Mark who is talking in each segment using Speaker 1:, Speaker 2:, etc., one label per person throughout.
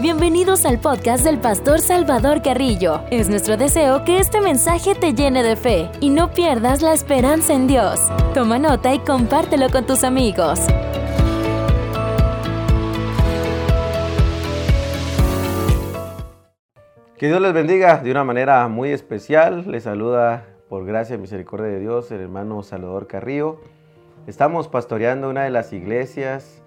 Speaker 1: Bienvenidos al podcast del pastor Salvador Carrillo. Es nuestro deseo que este mensaje te llene de fe y no pierdas la esperanza en Dios. Toma nota y compártelo con tus amigos.
Speaker 2: Que Dios les bendiga de una manera muy especial. Les saluda por gracia y misericordia de Dios el hermano Salvador Carrillo. Estamos pastoreando una de las iglesias,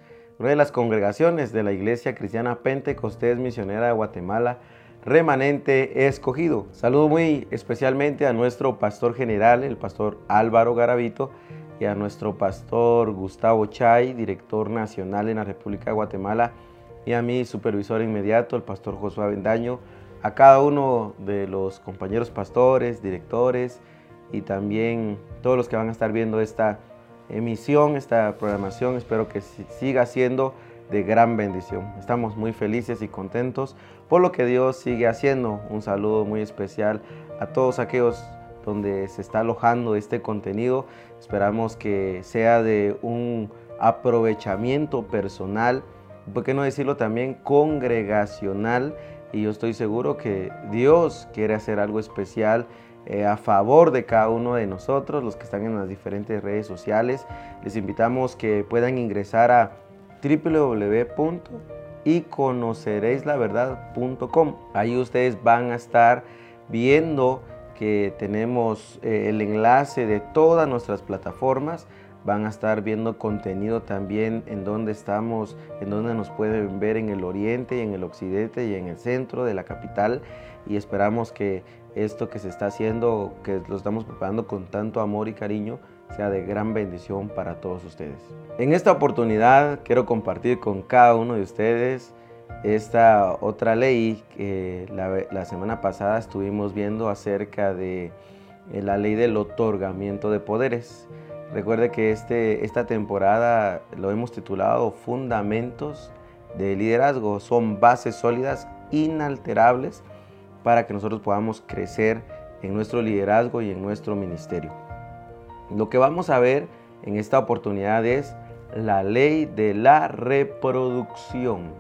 Speaker 2: una de las congregaciones de la Iglesia Cristiana Pentecostés Misionera de Guatemala, remanente escogido. Saludo muy especialmente a nuestro pastor general, el pastor Álvaro Garavito, y a nuestro pastor Gustavo Chay, director nacional en la República de Guatemala, y a mi supervisor inmediato, el pastor Josué Avendaño a cada uno de los compañeros pastores, directores y también todos los que van a estar viendo esta emisión, esta programación. Espero que siga siendo de gran bendición. Estamos muy felices y contentos por lo que Dios sigue haciendo. Un saludo muy especial a todos aquellos donde se está alojando este contenido. Esperamos que sea de un aprovechamiento personal, por qué no decirlo también congregacional y yo estoy seguro que Dios quiere hacer algo especial eh, a favor de cada uno de nosotros, los que están en las diferentes redes sociales. Les invitamos que puedan ingresar a www.yconocereislaverdad.com. Ahí ustedes van a estar viendo que tenemos eh, el enlace de todas nuestras plataformas van a estar viendo contenido también en donde estamos, en donde nos pueden ver en el oriente y en el occidente y en el centro de la capital y esperamos que esto que se está haciendo, que lo estamos preparando con tanto amor y cariño, sea de gran bendición para todos ustedes. En esta oportunidad quiero compartir con cada uno de ustedes esta otra ley que la, la semana pasada estuvimos viendo acerca de eh, la ley del otorgamiento de poderes. Recuerde que este, esta temporada lo hemos titulado Fundamentos de Liderazgo. Son bases sólidas, inalterables, para que nosotros podamos crecer en nuestro liderazgo y en nuestro ministerio. Lo que vamos a ver en esta oportunidad es la ley de la reproducción.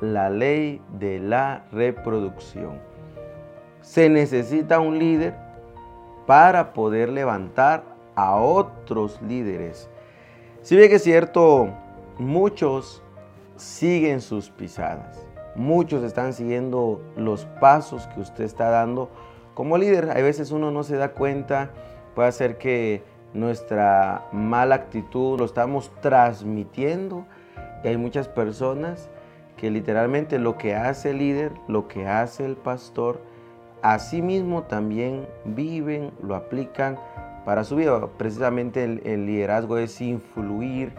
Speaker 2: La ley de la reproducción. Se necesita un líder para poder levantar a otros líderes. Si bien es cierto, muchos siguen sus pisadas. Muchos están siguiendo los pasos que usted está dando como líder. A veces uno no se da cuenta, puede ser que nuestra mala actitud lo estamos transmitiendo y hay muchas personas que literalmente lo que hace el líder, lo que hace el pastor, así mismo también viven, lo aplican para su vida. Precisamente el, liderazgo es influir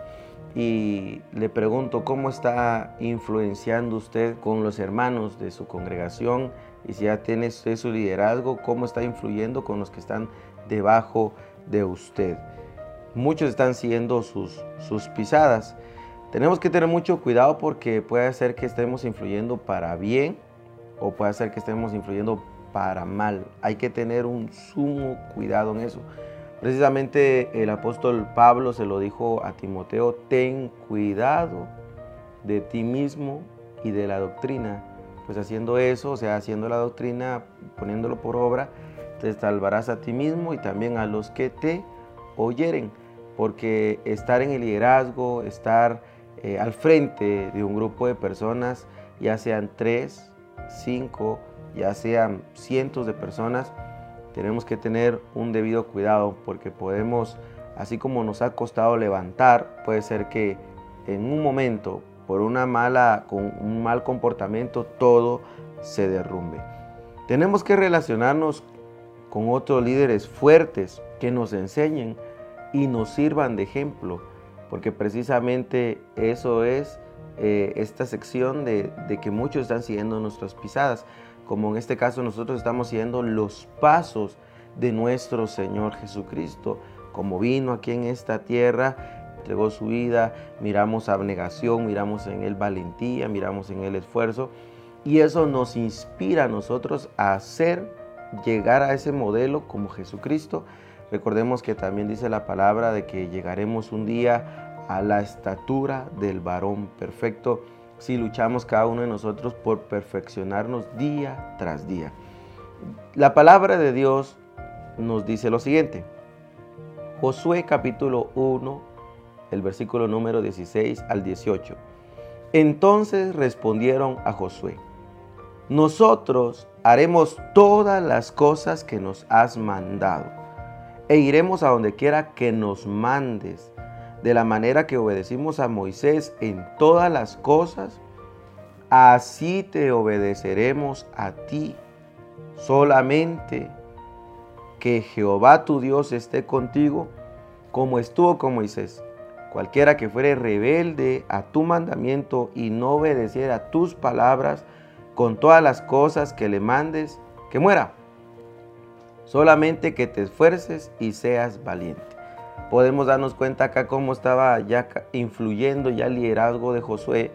Speaker 2: y le pregunto cómo está influenciando usted con los hermanos de su congregación y si ya tiene usted su liderazgo, cómo está influyendo con los que están debajo de usted. Muchos están siguiendo sus, sus pisadas. Tenemos que tener mucho cuidado porque puede ser que estemos influyendo para bien o puede ser que estemos influyendo para mal. Hay que tener un sumo cuidado en eso. Precisamente el apóstol Pablo se lo dijo a Timoteo, ten cuidado de ti mismo y de la doctrina. Pues haciendo eso, o sea, haciendo la doctrina, poniéndolo por obra, te salvarás a ti mismo y también a los que te oyeren. Porque estar en el liderazgo, estar eh, al frente de un grupo de personas, ya sean tres, cinco, ya sean cientos de personas, tenemos que tener un debido cuidado porque podemos, así como nos ha costado levantar, puede ser que en un momento, por una mala, con un mal comportamiento, todo se derrumbe. Tenemos que relacionarnos con otros líderes fuertes que nos enseñen y nos sirvan de ejemplo, porque precisamente eso es eh, esta sección de, de que muchos están siguiendo nuestras pisadas como en este caso nosotros estamos siguiendo los pasos de nuestro Señor Jesucristo, como vino aquí en esta tierra, entregó su vida, miramos abnegación, miramos en él valentía, miramos en él esfuerzo, y eso nos inspira a nosotros a hacer, llegar a ese modelo como Jesucristo. Recordemos que también dice la palabra de que llegaremos un día a la estatura del varón perfecto si luchamos cada uno de nosotros por perfeccionarnos día tras día. La palabra de Dios nos dice lo siguiente. Josué capítulo 1, el versículo número 16 al 18. Entonces respondieron a Josué, nosotros haremos todas las cosas que nos has mandado e iremos a donde quiera que nos mandes, de la manera que obedecimos a Moisés en todas las cosas, así te obedeceremos a ti. Solamente que Jehová tu Dios esté contigo, como estuvo con Moisés. Cualquiera que fuere rebelde a tu mandamiento y no obedeciera tus palabras con todas las cosas que le mandes, que muera. Solamente que te esfuerces y seas valiente. Podemos darnos cuenta acá cómo estaba ya influyendo ya el liderazgo de Josué,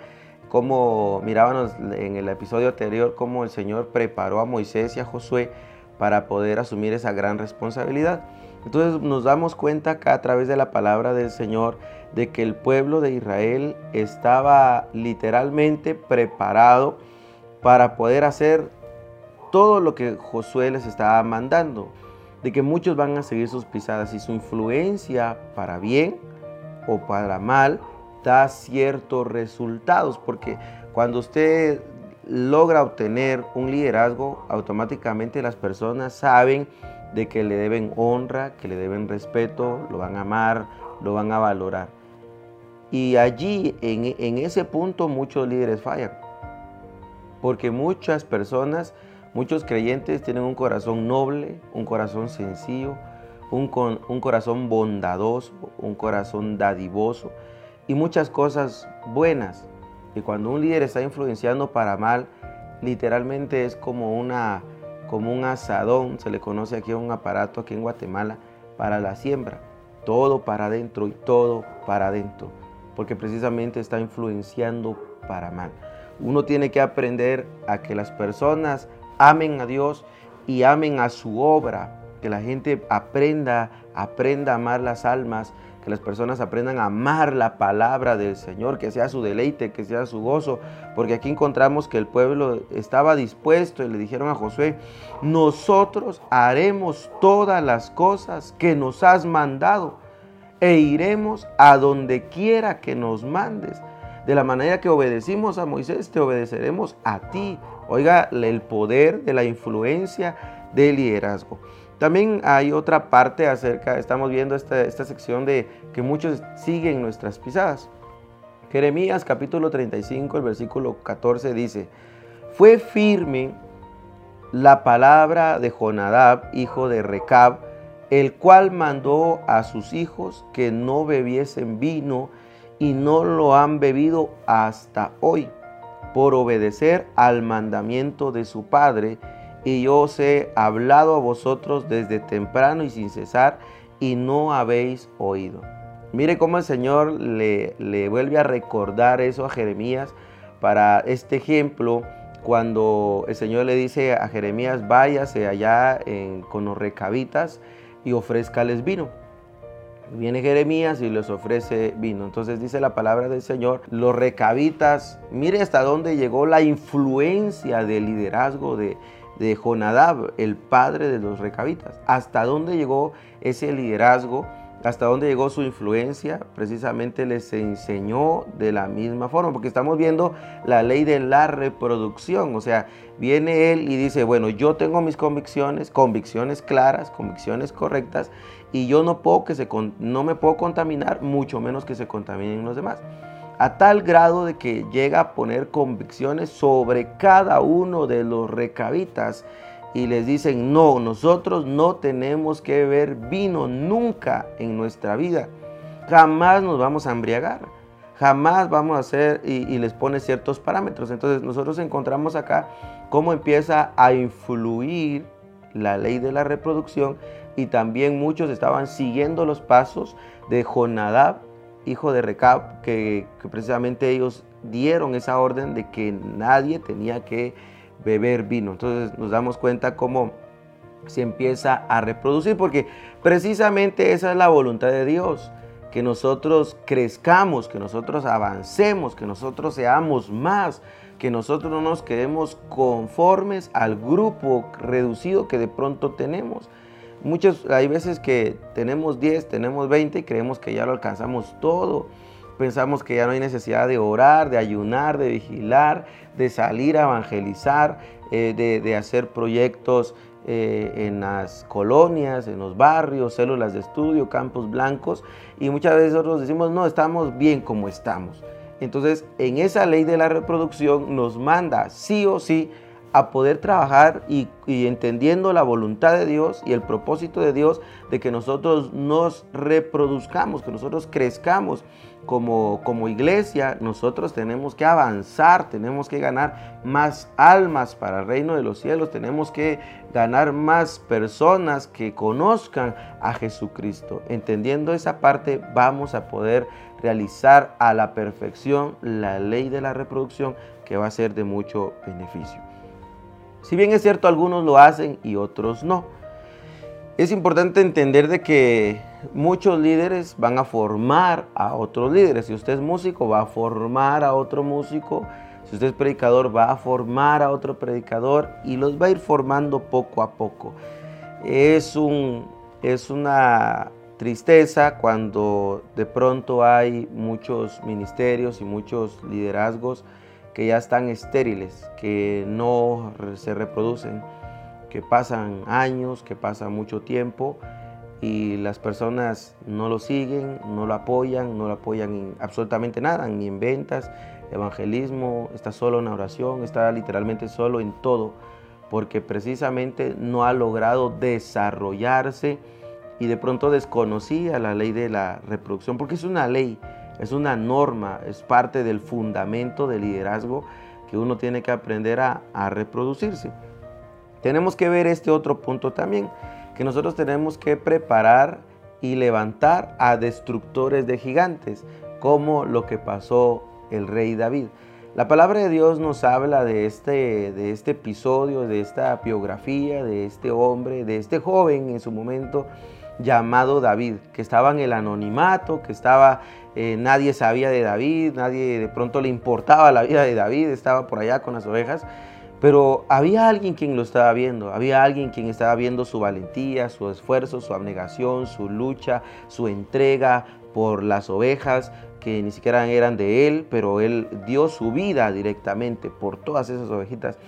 Speaker 2: cómo mirábamos en el episodio anterior cómo el Señor preparó a Moisés y a Josué para poder asumir esa gran responsabilidad. Entonces nos damos cuenta acá a través de la palabra del Señor de que el pueblo de Israel estaba literalmente preparado para poder hacer todo lo que Josué les estaba mandando, de que muchos van a seguir sus pisadas y su influencia para bien o para mal da ciertos resultados, porque cuando usted logra obtener un liderazgo, automáticamente las personas saben de que le deben honra, que le deben respeto, lo van a amar, lo van a valorar. Y allí, en, ese punto, muchos líderes fallan. Porque muchas personas, muchos creyentes tienen un corazón noble, un corazón sencillo, un, corazón bondadoso, un corazón dadivoso y muchas cosas buenas. Y cuando un líder está influenciando para mal, literalmente es como, una, como un asadón, se le conoce aquí un aparato aquí en Guatemala, para la siembra. Todo para adentro y todo para adentro, porque precisamente está influenciando para mal. Uno tiene que aprender a que las personas amen a Dios y amen a su obra, que la gente aprenda, aprenda a amar las almas, que las personas aprendan a amar la palabra del Señor, que sea su deleite, que sea su gozo, porque aquí encontramos que el pueblo estaba dispuesto y le dijeron a Josué, nosotros haremos todas las cosas que nos has mandado e iremos a donde quiera que nos mandes. De la manera que obedecimos a Moisés, te obedeceremos a ti. Oiga, el poder de la influencia del liderazgo. También hay otra parte acerca, estamos viendo esta, esta sección de que muchos siguen nuestras pisadas. Jeremías capítulo 35, el versículo 14 dice, fue firme la palabra de Jonadab, hijo de Recab, el cual mandó a sus hijos que no bebiesen vino y no lo han bebido hasta hoy, por obedecer al mandamiento de su padre y yo os he hablado a vosotros desde temprano y sin cesar, y no habéis oído. Mire cómo el Señor le, vuelve a recordar eso a Jeremías para este ejemplo, cuando el Señor le dice a Jeremías, váyase allá con los recabitas y ofrézcales vino. Viene Jeremías y les ofrece vino. Entonces dice la palabra del Señor, los recabitas, mire hasta dónde llegó la influencia del liderazgo de, de Jonadab, el padre de los recabitas. ¿Hasta dónde llegó ese liderazgo? ¿Hasta dónde llegó su influencia? Precisamente les enseñó de la misma forma, porque estamos viendo la ley de la reproducción. O sea, viene él y dice, bueno, yo tengo mis convicciones, convicciones claras, convicciones correctas, y yo no, puedo que se, no me puedo contaminar, mucho menos que se contaminen los demás. A tal grado de que llega a poner convicciones sobre cada uno de los recabitas y les dicen, no, nosotros no tenemos que beber vino nunca en nuestra vida, jamás nos vamos a embriagar, jamás vamos a hacer, y, y les pone ciertos parámetros. Entonces nosotros encontramos acá cómo empieza a influir la ley de la reproducción y también muchos estaban siguiendo los pasos de Jonadab hijo de Recab, que, precisamente ellos dieron esa orden de que nadie tenía que beber vino. Entonces nos damos cuenta cómo se empieza a reproducir, porque precisamente esa es la voluntad de Dios, que nosotros crezcamos, que nosotros avancemos, que nosotros seamos más, que nosotros no nos quedemos conformes al grupo reducido que de pronto tenemos. Muchos, hay veces que tenemos 10, tenemos 20 y creemos que ya lo alcanzamos todo. Pensamos que ya no hay necesidad de orar, de ayunar, de vigilar, de salir a evangelizar, eh, de, hacer proyectos eh, en las colonias, en los barrios, células de estudio, campos blancos. Y muchas veces nosotros decimos, no, estamos bien como estamos. Entonces, en esa ley de la reproducción nos manda sí o sí a poder trabajar y, entendiendo la voluntad de Dios y el propósito de Dios de que nosotros nos reproduzcamos, que nosotros crezcamos como, como iglesia, nosotros tenemos que avanzar, tenemos que ganar más almas para el reino de los cielos, tenemos que ganar más personas que conozcan a Jesucristo. Entendiendo esa parte, vamos a poder realizar a la perfección la ley de la reproducción que va a ser de mucho beneficio. Si bien es cierto, algunos lo hacen y otros no. Es importante entender de que muchos líderes van a formar a otros líderes. Si usted es músico, va a formar a otro músico. Si usted es predicador, va a formar a otro predicador y los va a ir formando poco a poco. Es, un, es una tristeza cuando de pronto hay muchos ministerios y muchos liderazgos que ya están estériles, que no se reproducen, que pasan años, que pasa mucho tiempo y las personas no lo siguen, no lo apoyan, no lo apoyan en absolutamente nada, ni en ventas, evangelismo, está solo en oración, está literalmente solo en todo, porque precisamente no ha logrado desarrollarse y de pronto desconocía la ley de la reproducción, porque es una ley es una norma, es parte del fundamento del liderazgo que uno tiene que aprender a, reproducirse. Tenemos que ver este otro punto también, que nosotros tenemos que preparar y levantar a destructores de gigantes, como lo que pasó el rey David. La palabra de Dios nos habla de este, de este episodio, de esta biografía, de este hombre, de este joven en su momento llamado David, que estaba en el anonimato, que estaba, eh, nadie sabía de David, nadie de pronto le importaba la vida de David, estaba por allá con las ovejas, pero había alguien quien lo estaba viendo, había alguien quien estaba viendo su valentía, su esfuerzo, su abnegación, su lucha, su entrega por las ovejas, que ni siquiera eran de él, pero él dio su vida directamente por todas esas ovejitas.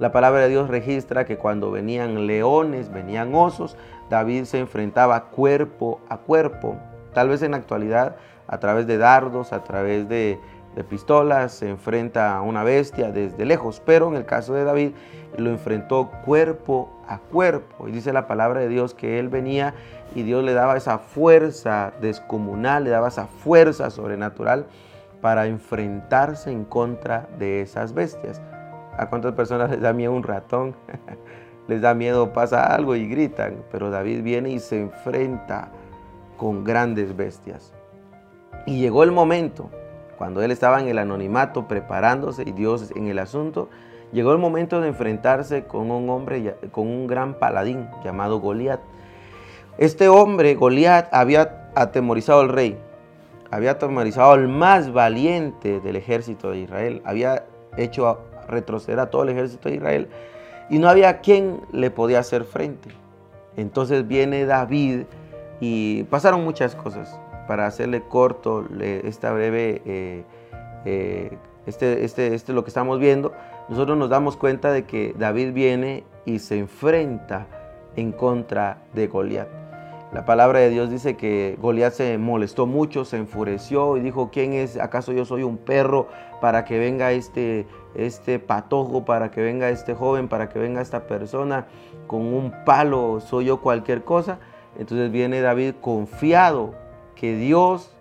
Speaker 2: La palabra de Dios registra que cuando venían leones, venían osos, David se enfrentaba cuerpo a cuerpo. Tal vez en la actualidad, a través de dardos, a través de, pistolas, se enfrenta a una bestia desde lejos, pero en el caso de David lo enfrentó cuerpo a cuerpo. Y dice la palabra de Dios que él venía y Dios le daba esa fuerza descomunal, le daba esa fuerza sobrenatural para enfrentarse en contra de esas bestias. ¿A cuántas personas les da miedo un ratón? les da miedo, pasa algo y gritan, pero David viene y se enfrenta con grandes bestias. Y llegó el momento, cuando él estaba en el anonimato preparándose y Dios en el asunto, llegó el momento de enfrentarse con un hombre, con un gran paladín llamado Goliat. Este hombre, Goliat, había atemorizado al rey, había atemorizado al más valiente del ejército de Israel, había hecho retroceder a todo el ejército de Israel y no había quien le podía hacer frente. Entonces viene David y pasaron muchas cosas. Para hacerle corto esta breve, eh, eh, este, este, este, lo que estamos viendo, nosotros nos damos cuenta de que David viene y se enfrenta en contra de Goliat. La palabra de Dios dice que Goliat se molestó mucho, se enfureció y dijo, ¿quién es? ¿Acaso yo soy un perro para que venga este, este patojo, para que venga este joven, para que venga esta persona con un palo? ¿Soy yo cualquier cosa? Entonces viene David confiado que Dios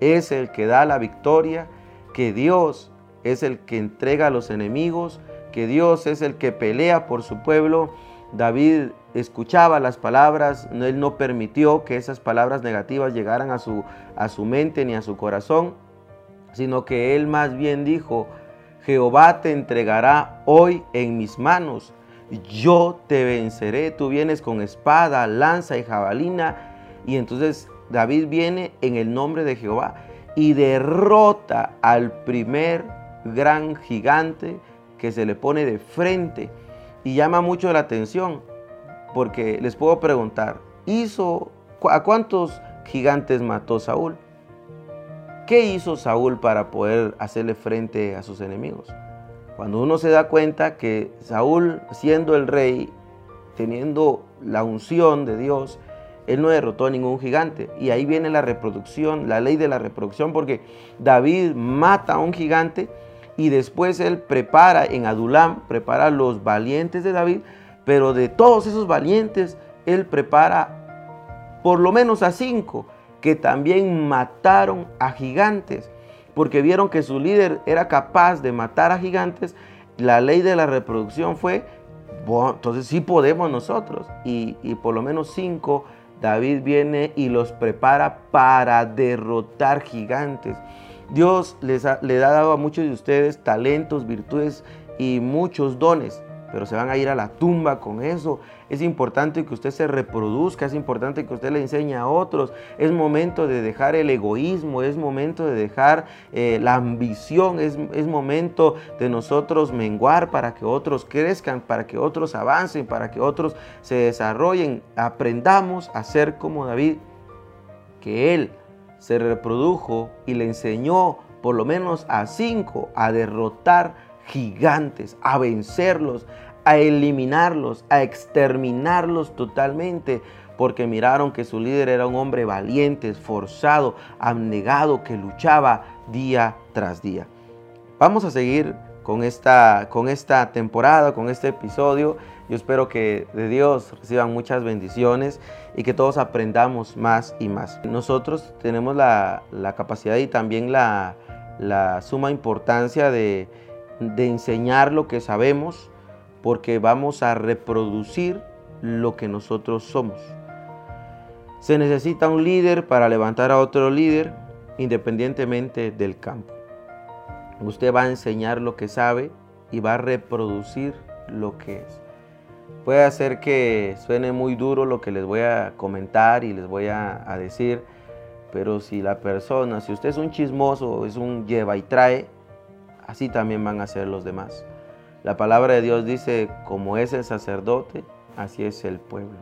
Speaker 2: es el que da la victoria, que Dios es el que entrega a los enemigos, que Dios es el que pelea por su pueblo. David escuchaba las palabras, él no permitió que esas palabras negativas llegaran a su, a su mente ni a su corazón, sino que él más bien dijo, Jehová te entregará hoy en mis manos, yo te venceré, tú vienes con espada, lanza y jabalina, y entonces David viene en el nombre de Jehová y derrota al primer gran gigante que se le pone de frente. Y llama mucho la atención, porque les puedo preguntar, ¿hizo, ¿a cuántos gigantes mató Saúl? ¿Qué hizo Saúl para poder hacerle frente a sus enemigos? Cuando uno se da cuenta que Saúl, siendo el rey, teniendo la unción de Dios, él no derrotó a ningún gigante. Y ahí viene la reproducción, la ley de la reproducción, porque David mata a un gigante y después él prepara en Adulam, prepara los valientes de David, pero de todos esos valientes, él prepara por lo menos a cinco que también mataron a gigantes, porque vieron que su líder era capaz de matar a gigantes. La ley de la reproducción fue, entonces sí podemos nosotros. Y, y por lo menos cinco David viene y los prepara para derrotar gigantes. Dios les ha, le ha dado a muchos de ustedes talentos, virtudes y muchos dones pero se van a ir a la tumba con eso. Es importante que usted se reproduzca, es importante que usted le enseñe a otros. Es momento de dejar el egoísmo, es momento de dejar eh, la ambición, es, es momento de nosotros menguar para que otros crezcan, para que otros avancen, para que otros se desarrollen. Aprendamos a ser como David, que él se reprodujo y le enseñó por lo menos a cinco a derrotar gigantes, a vencerlos, a eliminarlos, a exterminarlos totalmente, porque miraron que su líder era un hombre valiente, esforzado, abnegado, que luchaba día tras día. Vamos a seguir con esta, con esta temporada, con este episodio. Yo espero que de Dios reciban muchas bendiciones y que todos aprendamos más y más. Nosotros tenemos la, capacidad y también la suma importancia de de enseñar lo que sabemos porque vamos a reproducir lo que nosotros somos. Se necesita un líder para levantar a otro líder independientemente del campo. Usted va a enseñar lo que sabe y va a reproducir lo que es. Puede hacer que suene muy duro lo que les voy a comentar y les voy a, decir, pero si la persona, si usted es un chismoso, es un lleva y trae, así también van a ser los demás. La palabra de Dios dice, como es el sacerdote, así es el pueblo.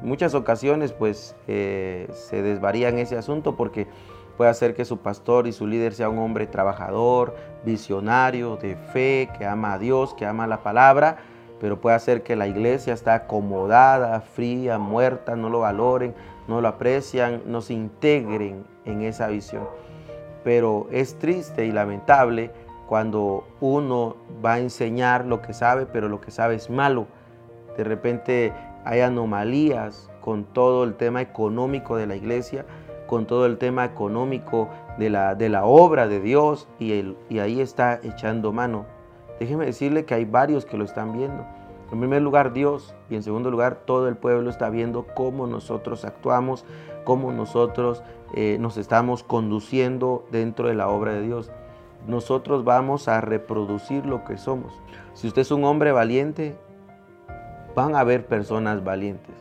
Speaker 2: Muchas ocasiones pues eh, se desvaría en ese asunto porque puede hacer que su pastor y su líder sea un hombre trabajador, visionario, de fe, que ama a Dios, que ama la palabra, pero puede hacer que la iglesia está acomodada, fría, muerta, no lo valoren, no lo aprecian, no se integren en esa visión. Pero es triste y lamentable cuando uno va a enseñar lo que sabe, pero lo que sabe es malo. De repente hay anomalías con todo el tema económico de la iglesia, con todo el tema económico de la, de la obra de Dios y, y ahí está echando mano. Déjeme decirle que hay varios que lo están viendo. En primer lugar Dios y en segundo lugar todo el pueblo está viendo cómo nosotros actuamos, cómo nosotros eh, nos estamos conduciendo dentro de la obra de Dios nosotros vamos a reproducir lo que somos. Si usted es un hombre valiente, van a haber personas valientes.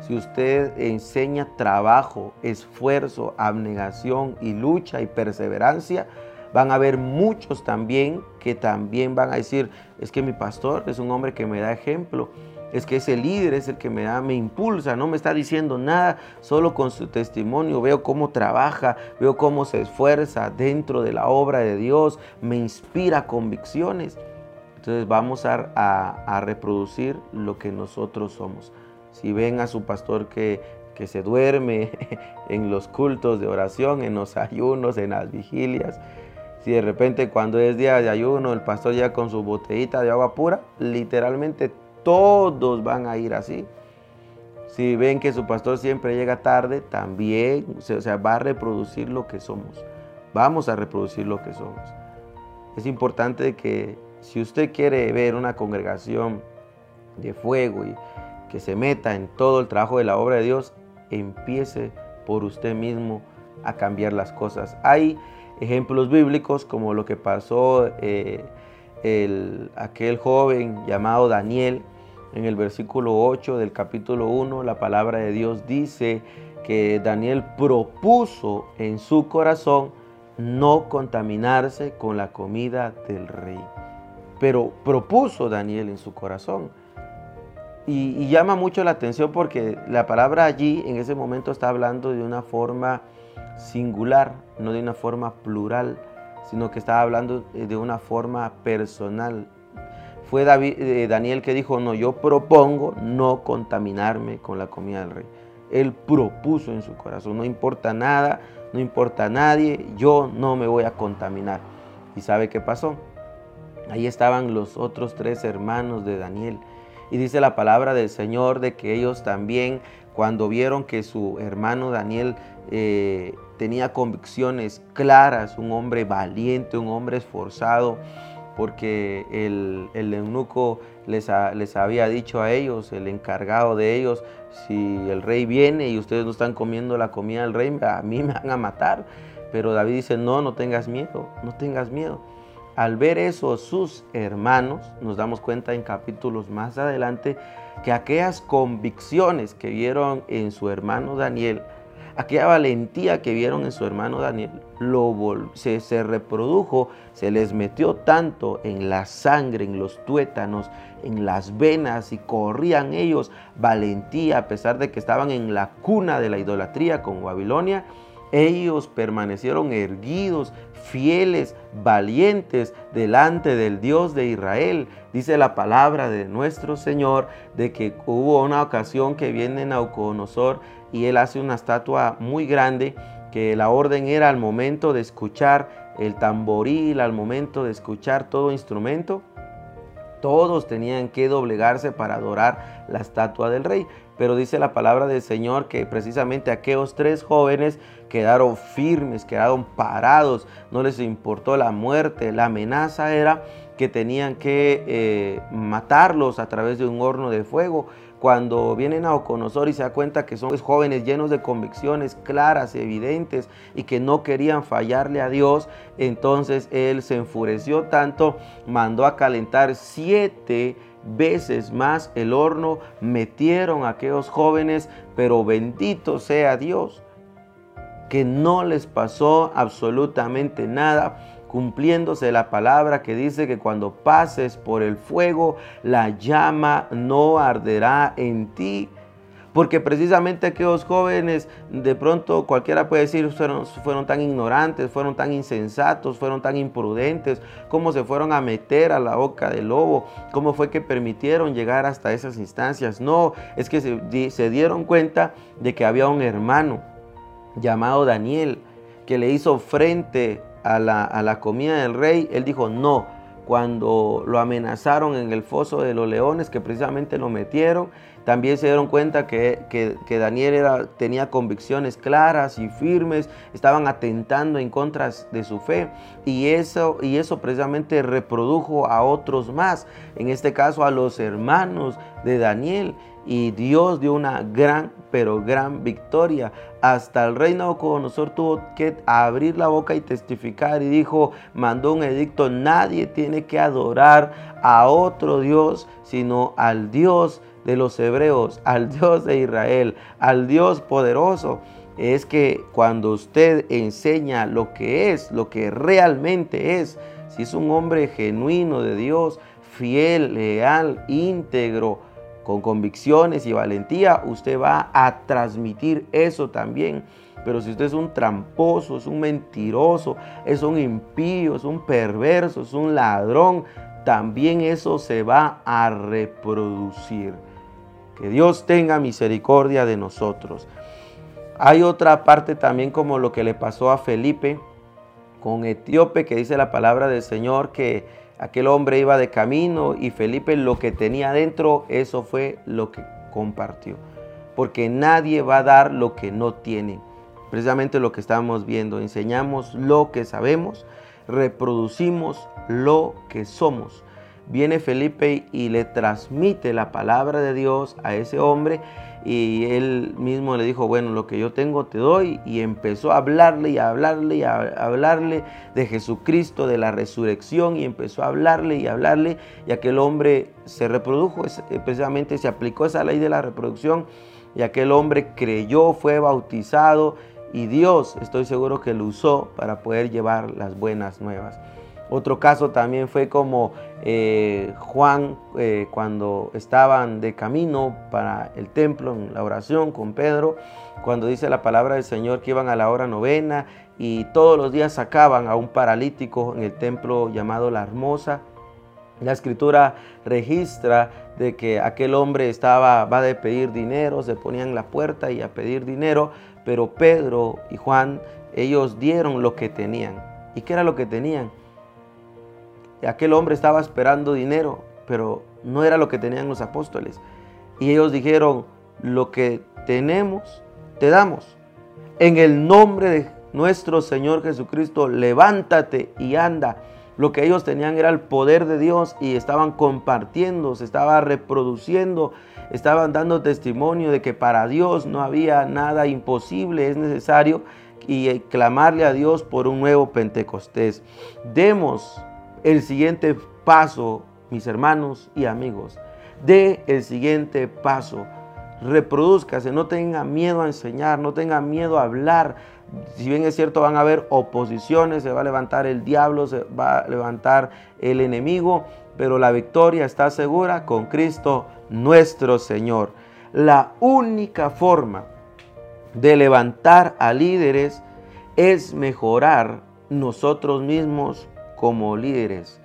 Speaker 2: Si usted enseña trabajo, esfuerzo, abnegación y lucha y perseverancia, van a haber muchos también que también van a decir, es que mi pastor es un hombre que me da ejemplo es que ese líder es el que me da, me impulsa, no me está diciendo nada, solo con su testimonio veo cómo trabaja, veo cómo se esfuerza dentro de la obra de Dios, me inspira convicciones. Entonces vamos a, a, reproducir lo que nosotros somos. Si ven a su pastor que, que se duerme en los cultos de oración, en los ayunos, en las vigilias, si de repente cuando es día de ayuno el pastor llega con su botellita de agua pura, literalmente todos van a ir así. Si ven que su pastor siempre llega tarde, también o va a reproducir lo que somos. Vamos a reproducir lo que somos. Es importante que si usted quiere ver una congregación de fuego y que se meta en todo el trabajo de la obra de Dios, empiece por usted mismo a cambiar las cosas. Hay ejemplos bíblicos como lo que pasó eh, el, aquel joven llamado Daniel, en el versículo 8 del capítulo 1, la palabra de Dios dice que Daniel propuso en su corazón no contaminarse con la comida del rey. Pero propuso Daniel en su corazón. Y, llama mucho la atención porque la palabra allí en ese momento está hablando de una forma singular, no de una forma plural, sino que está hablando de una forma personal. Fue eh, Daniel que dijo, no, yo propongo no contaminarme con la comida del rey. Él propuso en su corazón, no importa nada, no importa nadie, yo no me voy a contaminar. ¿Y sabe qué pasó? Ahí estaban los otros tres hermanos de Daniel y dice la palabra del Señor de que ellos también, cuando vieron que su hermano Daniel eh, tenía convicciones claras, un hombre valiente, un hombre esforzado, porque el, eunuco les, les, había dicho a ellos, el encargado de ellos, si el rey viene y ustedes no están comiendo la comida del rey, a mí me van a matar. Pero David dice, no, no tengas miedo, no tengas miedo. Al ver eso sus hermanos, nos damos cuenta en capítulos más adelante que aquellas convicciones que vieron en su hermano Daniel, aquella valentía que vieron en su hermano Daniel, lo se, se reprodujo, se les metió tanto en la sangre, en los tuétanos, en las venas y corrían ellos valentía a pesar de que estaban en la cuna de la idolatría con Babilonia ellos permanecieron erguidos, fieles, valientes delante del Dios de Israel. Dice la palabra de nuestro Señor de que hubo una ocasión que viene Nauconosor y él hace una estatua muy grande que la orden era al momento de escuchar el tamboril, al momento de escuchar todo instrumento, todos tenían que doblegarse para adorar la estatua del rey. Pero dice la palabra del Señor que precisamente aquellos tres jóvenes quedaron firmes, quedaron parados, no les importó la muerte. La amenaza era que tenían que eh, matarlos a través de un horno de fuego. Cuando vienen a Oconosor y se da cuenta que son jóvenes llenos de convicciones claras, evidentes y que no querían fallarle a Dios, entonces él se enfureció tanto, mandó a calentar siete veces más el horno, metieron a aquellos jóvenes, pero bendito sea Dios, que no les pasó absolutamente nada, cumpliéndose la palabra que dice que cuando pases por el fuego, la llama no arderá en ti. Porque precisamente aquellos jóvenes, de pronto cualquiera puede decir, fueron, fueron tan ignorantes, fueron tan insensatos, fueron tan imprudentes, cómo se fueron a meter a la boca del lobo, cómo fue que permitieron llegar hasta esas instancias. No, es que se, se dieron cuenta de que había un hermano llamado Daniel que le hizo frente a la, a la comida del rey. Él dijo, no, cuando lo amenazaron en el foso de los leones, que precisamente lo metieron, también se dieron cuenta que, Daniel era, tenía convicciones claras y firmes, estaban atentando en contra de su fe y eso, y eso precisamente reprodujo a otros más, en este caso a los hermanos de Daniel y Dios dio una gran, pero gran victoria. Hasta el rey Nabucodonosor tuvo que abrir la boca y testificar y dijo, mandó un edicto, nadie tiene que adorar a otro Dios, sino al Dios de los hebreos, al Dios de Israel, al Dios poderoso, es que cuando usted enseña lo que es, lo que realmente es, si es un hombre genuino de Dios, fiel, leal, íntegro, con convicciones y valentía, usted va a transmitir eso también. Pero si usted es un tramposo, es un mentiroso, es un impío, es un perverso, es un ladrón, también eso se va a reproducir. Que Dios tenga misericordia de nosotros. Hay otra parte también como lo que le pasó a Felipe con Etíope, que dice la palabra del Señor que aquel hombre iba de camino y Felipe lo que tenía dentro, eso fue lo que compartió. Porque nadie va a dar lo que no tiene. Precisamente lo que estamos viendo, enseñamos lo que sabemos, reproducimos lo que somos viene Felipe y le transmite la palabra de Dios a ese hombre y él mismo le dijo, bueno, lo que yo tengo te doy y empezó a hablarle y a hablarle y a hablarle de Jesucristo, de la resurrección y empezó a hablarle y a hablarle y aquel hombre se reprodujo, precisamente se aplicó esa ley de la reproducción y aquel hombre creyó, fue bautizado y Dios estoy seguro que lo usó para poder llevar las buenas nuevas. Otro caso también fue como eh, Juan eh, cuando estaban de camino para el templo en la oración con Pedro, cuando dice la palabra del Señor que iban a la hora novena y todos los días sacaban a un paralítico en el templo llamado La Hermosa. La escritura registra de que aquel hombre estaba, va a pedir dinero, se ponía en la puerta y a pedir dinero, pero Pedro y Juan, ellos dieron lo que tenían. ¿Y qué era lo que tenían? Aquel hombre estaba esperando dinero, pero no era lo que tenían los apóstoles. Y ellos dijeron, lo que tenemos, te damos. En el nombre de nuestro Señor Jesucristo, levántate y anda. Lo que ellos tenían era el poder de Dios y estaban compartiendo, se estaba reproduciendo, estaban dando testimonio de que para Dios no había nada imposible, es necesario y clamarle a Dios por un nuevo Pentecostés. Demos el siguiente paso, mis hermanos y amigos. De el siguiente paso. Reproduzcase, no tenga miedo a enseñar, no tenga miedo a hablar. Si bien es cierto, van a haber oposiciones, se va a levantar el diablo, se va a levantar el enemigo, pero la victoria está segura con Cristo nuestro Señor. La única forma de levantar a líderes es mejorar nosotros mismos como líderes.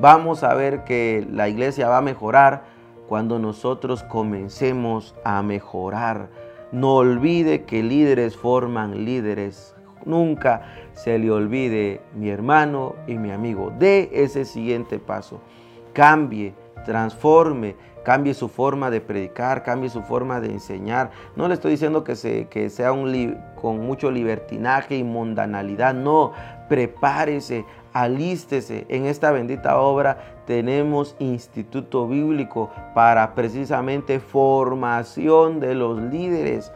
Speaker 2: Vamos a ver que la iglesia va a mejorar cuando nosotros comencemos a mejorar. No olvide que líderes forman líderes. Nunca se le olvide mi hermano y mi amigo. De ese siguiente paso. Cambie, transforme, cambie su forma de predicar, cambie su forma de enseñar. No le estoy diciendo que, se, que sea un con mucho libertinaje y mundanalidad, no, prepárese, alístese en esta bendita obra. Tenemos instituto bíblico para precisamente formación de los líderes.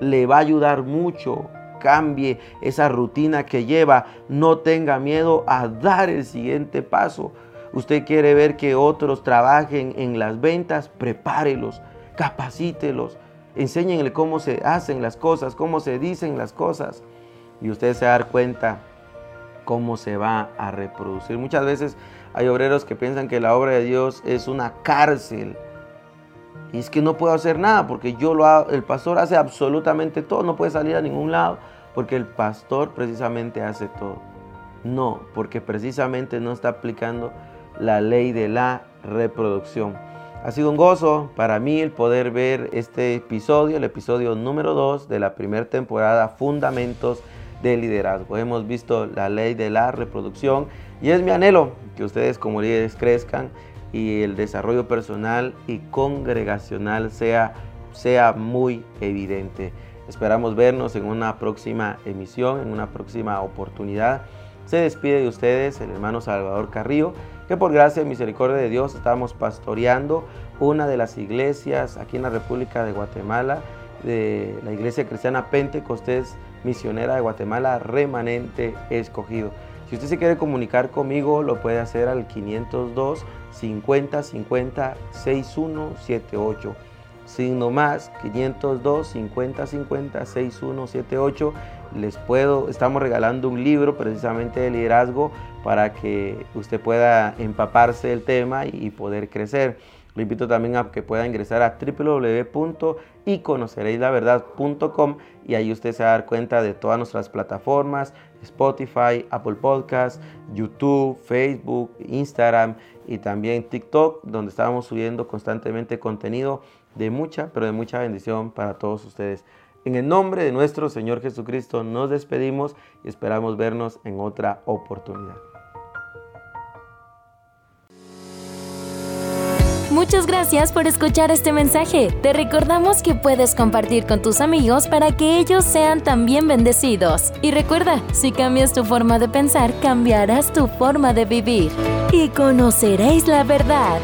Speaker 2: Le va a ayudar mucho. Cambie esa rutina que lleva. No tenga miedo a dar el siguiente paso. Usted quiere ver que otros trabajen en las ventas, prepárelos, capacítelos, enséñenle cómo se hacen las cosas, cómo se dicen las cosas. Y usted se va cuenta cómo se va a reproducir. Muchas veces hay obreros que piensan que la obra de Dios es una cárcel. Y es que no puedo hacer nada porque yo lo hago, el pastor hace absolutamente todo, no puede salir a ningún lado porque el pastor precisamente hace todo. No, porque precisamente no está aplicando la ley de la reproducción. Ha sido un gozo para mí el poder ver este episodio, el episodio número 2 de la primera temporada, Fundamentos de liderazgo. Hemos visto la ley de la reproducción y es mi anhelo que ustedes como líderes crezcan y el desarrollo personal y congregacional sea, sea muy evidente. Esperamos vernos en una próxima emisión, en una próxima oportunidad. Se despide de ustedes el hermano Salvador Carrillo, que por gracia y misericordia de Dios estamos pastoreando una de las iglesias aquí en la República de Guatemala, de la iglesia cristiana Pentecostés misionera de Guatemala, remanente escogido. Si usted se quiere comunicar conmigo, lo puede hacer al 502 50 50 6178. Signo más 502 50 50 6178. Les puedo, estamos regalando un libro precisamente de liderazgo para que usted pueda empaparse del tema y poder crecer. Lo invito también a que pueda ingresar a www.iconocereilaverdad.com y ahí usted se va a dar cuenta de todas nuestras plataformas, Spotify, Apple Podcasts, YouTube, Facebook, Instagram y también TikTok, donde estamos subiendo constantemente contenido de mucha, pero de mucha bendición para todos ustedes. En el nombre de nuestro Señor Jesucristo nos despedimos y esperamos vernos en otra oportunidad.
Speaker 1: Muchas gracias por escuchar este mensaje. Te recordamos que puedes compartir con tus amigos para que ellos sean también bendecidos. Y recuerda, si cambias tu forma de pensar, cambiarás tu forma de vivir. Y conoceréis la verdad